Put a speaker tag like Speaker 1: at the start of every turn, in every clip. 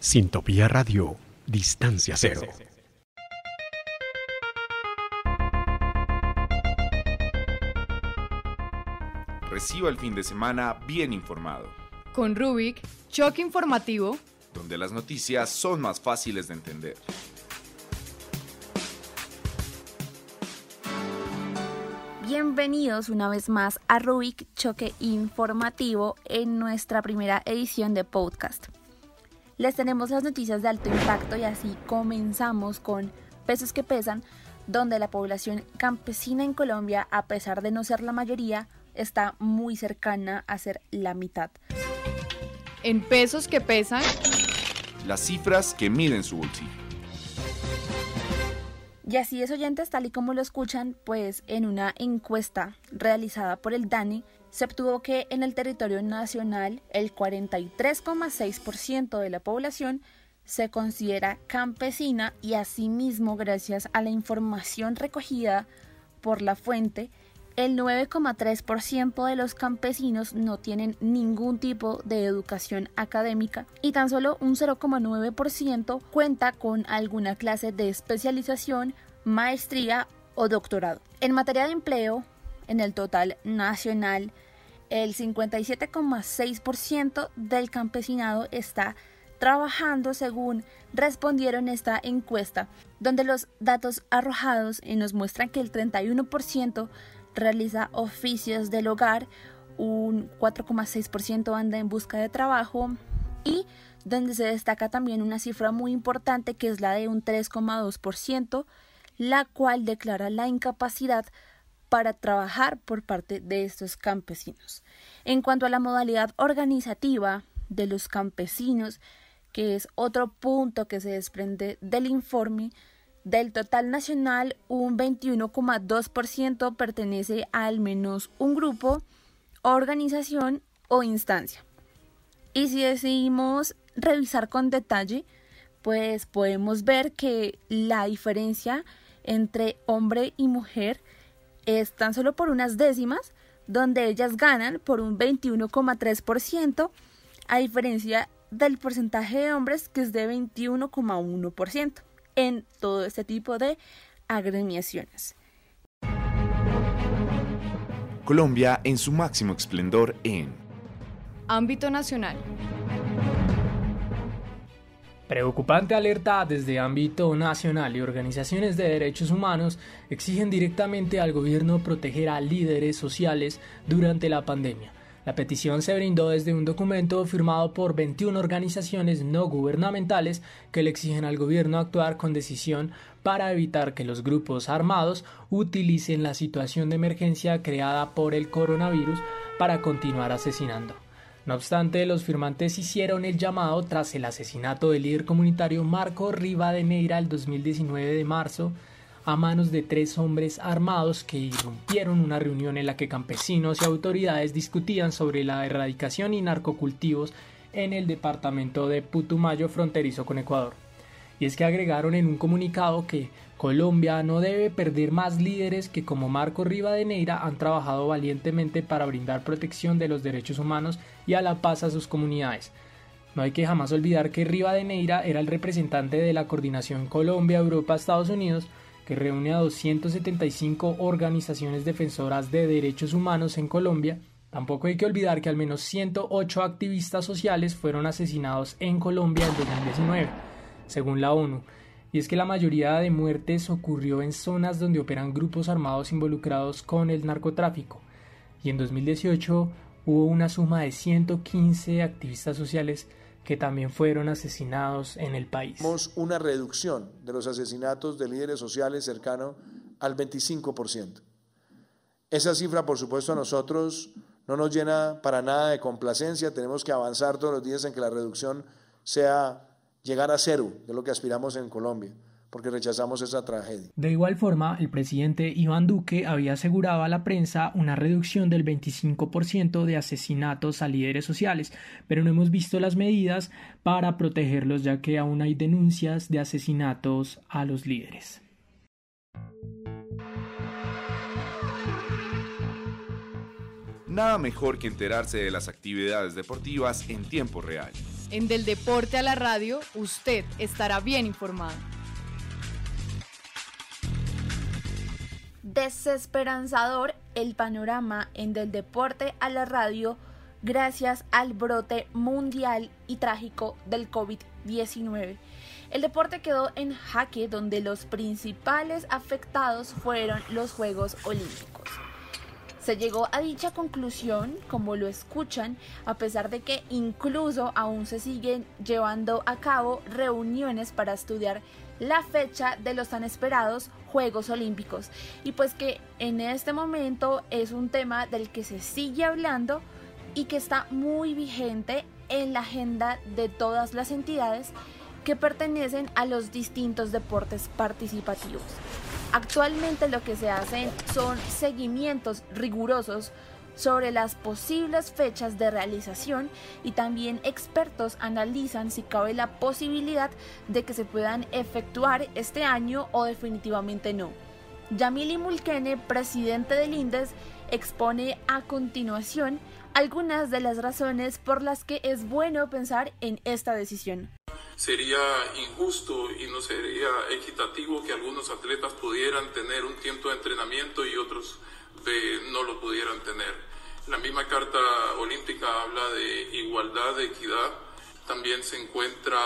Speaker 1: Sintopía Radio, Distancia Cero.
Speaker 2: Reciba el fin de semana bien informado,
Speaker 3: Con Rubik, choque informativo.
Speaker 2: donde las noticias son más fáciles de entender.
Speaker 4: Bienvenidos una vez más a Rubik Choque Informativo en nuestra primera edición de podcast. Les tenemos las noticias de alto impacto y así comenzamos con Pesos que Pesan, donde la población campesina en Colombia, a pesar de no ser la mayoría, está muy cercana a ser la mitad.
Speaker 3: En pesos que pesan,
Speaker 2: Las cifras que miden su bolsillo.
Speaker 4: Y así es, oyentes, tal y como lo escuchan, pues en una encuesta realizada por el DANI, se obtuvo que en el territorio nacional el 43,6% de la población se considera campesina y asimismo, gracias a la información recogida por la fuente, el 9,3% de los campesinos no tienen ningún tipo de educación académica y tan solo un 0,9% cuenta con alguna clase de especialización, maestría o doctorado. En materia de empleo, en el total nacional, el 57,6% del campesinado está trabajando según respondieron esta encuesta, donde los datos arrojados nos muestran que el 31% realiza oficios del hogar, un 4,6% anda en busca de trabajo y donde se destaca también una cifra muy importante que es la de un 3,2%, la cual declara la incapacidad para trabajar por parte de estos campesinos. En cuanto a la modalidad organizativa de los campesinos, que es otro punto que se desprende del informe, del total nacional, un 21,2% pertenece a al menos un grupo, organización o instancia. Y si decidimos revisar con detalle, pues podemos ver que la diferencia entre hombre y mujer es tan solo por unas décimas, donde ellas ganan por un 21,3%, a diferencia del porcentaje de hombres que es de 21,1% en todo este tipo de agremiaciones.
Speaker 2: Colombia en su máximo esplendor en
Speaker 3: ámbito nacional.
Speaker 5: Preocupante alerta desde ámbito nacional y organizaciones de derechos humanos exigen directamente al gobierno proteger a líderes sociales durante la pandemia. La petición se brindó desde un documento firmado por 21 organizaciones no gubernamentales que le exigen al gobierno actuar con decisión para evitar que los grupos armados utilicen la situación de emergencia creada por el coronavirus para continuar asesinando. No obstante, los firmantes hicieron el llamado tras el asesinato del líder comunitario Marco Rivadeneira el 2019 de marzo a manos de tres hombres armados que irrumpieron una reunión en la que campesinos y autoridades discutían sobre la erradicación y narcocultivos en el departamento de Putumayo fronterizo con Ecuador. Y es que agregaron en un comunicado que Colombia no debe perder más líderes que como Marco Rivadeneira han trabajado valientemente para brindar protección de los derechos humanos y a la paz a sus comunidades. No hay que jamás olvidar que Rivadeneira era el representante de la coordinación Colombia-Europa-Estados Unidos que reúne a 275 organizaciones defensoras de derechos humanos en Colombia, tampoco hay que olvidar que al menos 108 activistas sociales fueron asesinados en Colombia en 2019, según la ONU. Y es que la mayoría de muertes ocurrió en zonas donde operan grupos armados involucrados con el narcotráfico. Y en 2018 hubo una suma de 115 activistas sociales que también fueron asesinados en el país.
Speaker 6: Tenemos una reducción de los asesinatos de líderes sociales cercano al 25%. Esa cifra, por supuesto, a nosotros no nos llena para nada de complacencia. Tenemos que avanzar todos los días en que la reducción sea llegar a cero, de lo que aspiramos en Colombia porque rechazamos esa tragedia.
Speaker 5: De igual forma, el presidente Iván Duque había asegurado a la prensa una reducción del 25% de asesinatos a líderes sociales, pero no hemos visto las medidas para protegerlos ya que aún hay denuncias de asesinatos a los líderes.
Speaker 2: Nada mejor que enterarse de las actividades deportivas en tiempo real.
Speaker 3: En Del Deporte a la Radio, usted estará bien informado.
Speaker 4: Desesperanzador el panorama en Del Deporte a la Radio gracias al brote mundial y trágico del COVID-19. El deporte quedó en jaque donde los principales afectados fueron los Juegos Olímpicos. Se llegó a dicha conclusión, como lo escuchan, a pesar de que incluso aún se siguen llevando a cabo reuniones para estudiar la fecha de los tan esperados Juegos Olímpicos. Y pues que en este momento es un tema del que se sigue hablando y que está muy vigente en la agenda de todas las entidades que pertenecen a los distintos deportes participativos. Actualmente lo que se hacen son seguimientos rigurosos sobre las posibles fechas de realización y también expertos analizan si cabe la posibilidad de que se puedan efectuar este año o definitivamente no. Yamili Mulkene, presidente del INDES, expone a continuación algunas de las razones por las que es bueno pensar en esta decisión
Speaker 7: sería injusto y no sería equitativo que algunos atletas pudieran tener un tiempo de entrenamiento y otros no lo pudieran tener. La misma Carta Olímpica habla de igualdad, de equidad también se encuentra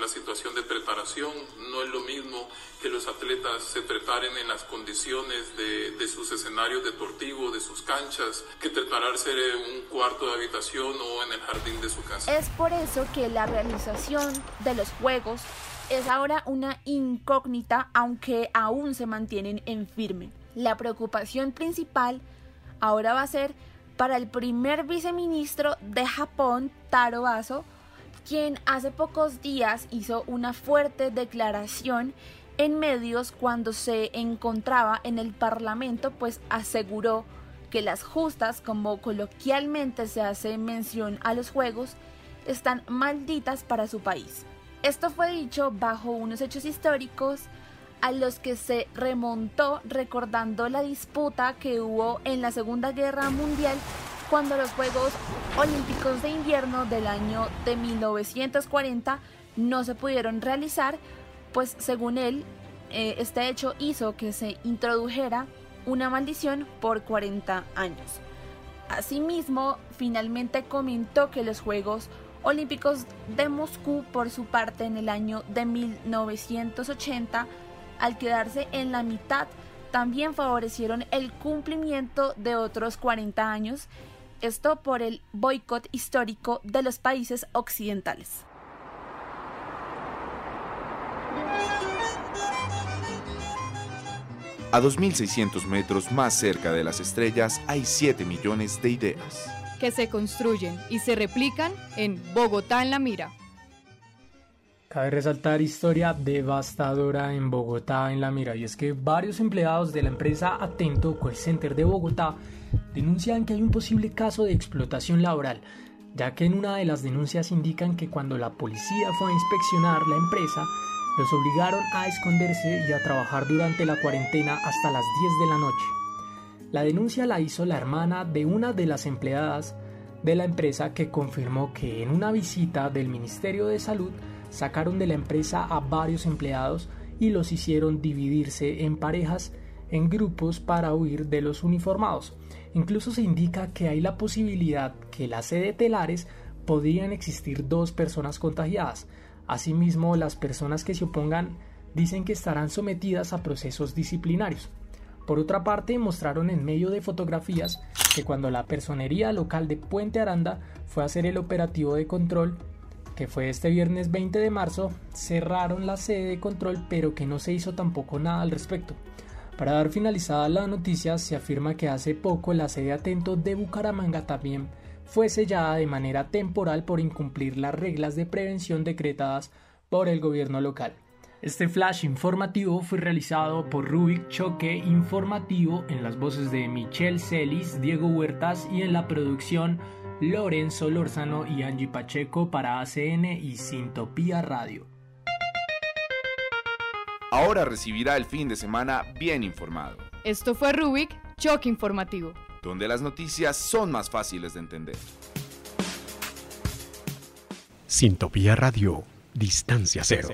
Speaker 7: la situación de preparación. No es lo mismo que los atletas se preparen en las condiciones de, de sus escenarios deportivos, de sus canchas, que prepararse en un cuarto de habitación o en el jardín de su casa.
Speaker 4: Es por eso que la realización de los Juegos es ahora una incógnita, aunque aún se mantienen en firme. La preocupación principal ahora va a ser para el primer viceministro de Japón, Taro Aso, quien hace pocos días hizo una fuerte declaración en medios cuando se encontraba en el Parlamento, pues aseguró que las justas, como coloquialmente se hace mención a los juegos, están malditas para su país. Esto fue dicho bajo unos hechos históricos a los que se remontó recordando la disputa que hubo en la Segunda Guerra Mundial cuando los Juegos Olímpicos de Invierno del año de 1940 no se pudieron realizar, pues según él, eh, este hecho hizo que se introdujera una maldición por 40 años. Asimismo, finalmente comentó que los Juegos Olímpicos de Moscú, por su parte, en el año de 1980, al quedarse en la mitad, también favorecieron el cumplimiento de otros 40 años esto por el boicot histórico de los países occidentales.
Speaker 2: A 2.600 metros más cerca de las estrellas hay 7 millones de ideas.
Speaker 3: Que se construyen y se replican en Bogotá en la mira.
Speaker 5: Cabe resaltar historia devastadora en Bogotá en la mira y es que varios empleados de la empresa Atento Call Center de Bogotá denuncian que hay un posible caso de explotación laboral, ya que en una de las denuncias indican que cuando la policía fue a inspeccionar la empresa, los obligaron a esconderse y a trabajar durante la cuarentena hasta las 10 de la noche. La denuncia la hizo la hermana de una de las empleadas de la empresa que confirmó que en una visita del Ministerio de Salud sacaron de la empresa a varios empleados y los hicieron dividirse en parejas en grupos para huir de los uniformados. Incluso se indica que hay la posibilidad que en la sede telares podrían existir dos personas contagiadas. Asimismo, las personas que se opongan dicen que estarán sometidas a procesos disciplinarios. Por otra parte, mostraron en medio de fotografías que cuando la personería local de Puente Aranda fue a hacer el operativo de control, que fue este viernes 20 de marzo, cerraron la sede de control pero que no se hizo tampoco nada al respecto. Para dar finalizada la noticia, se afirma que hace poco la sede Atento de Bucaramanga también fue sellada de manera temporal por incumplir las reglas de prevención decretadas por el gobierno local. Este flash informativo fue realizado por Rubik Choque Informativo en las voces de Michelle Celis, Diego Huertas y en la producción Lorenzo Lorzano y Angie Pacheco para ACN y Sintopía Radio
Speaker 2: ahora recibirá el fin de semana bien informado.
Speaker 3: Esto fue Rubik, Choque Informativo.
Speaker 2: Donde las noticias son más fáciles de entender.
Speaker 1: Sintopía Radio, Distancia Cero.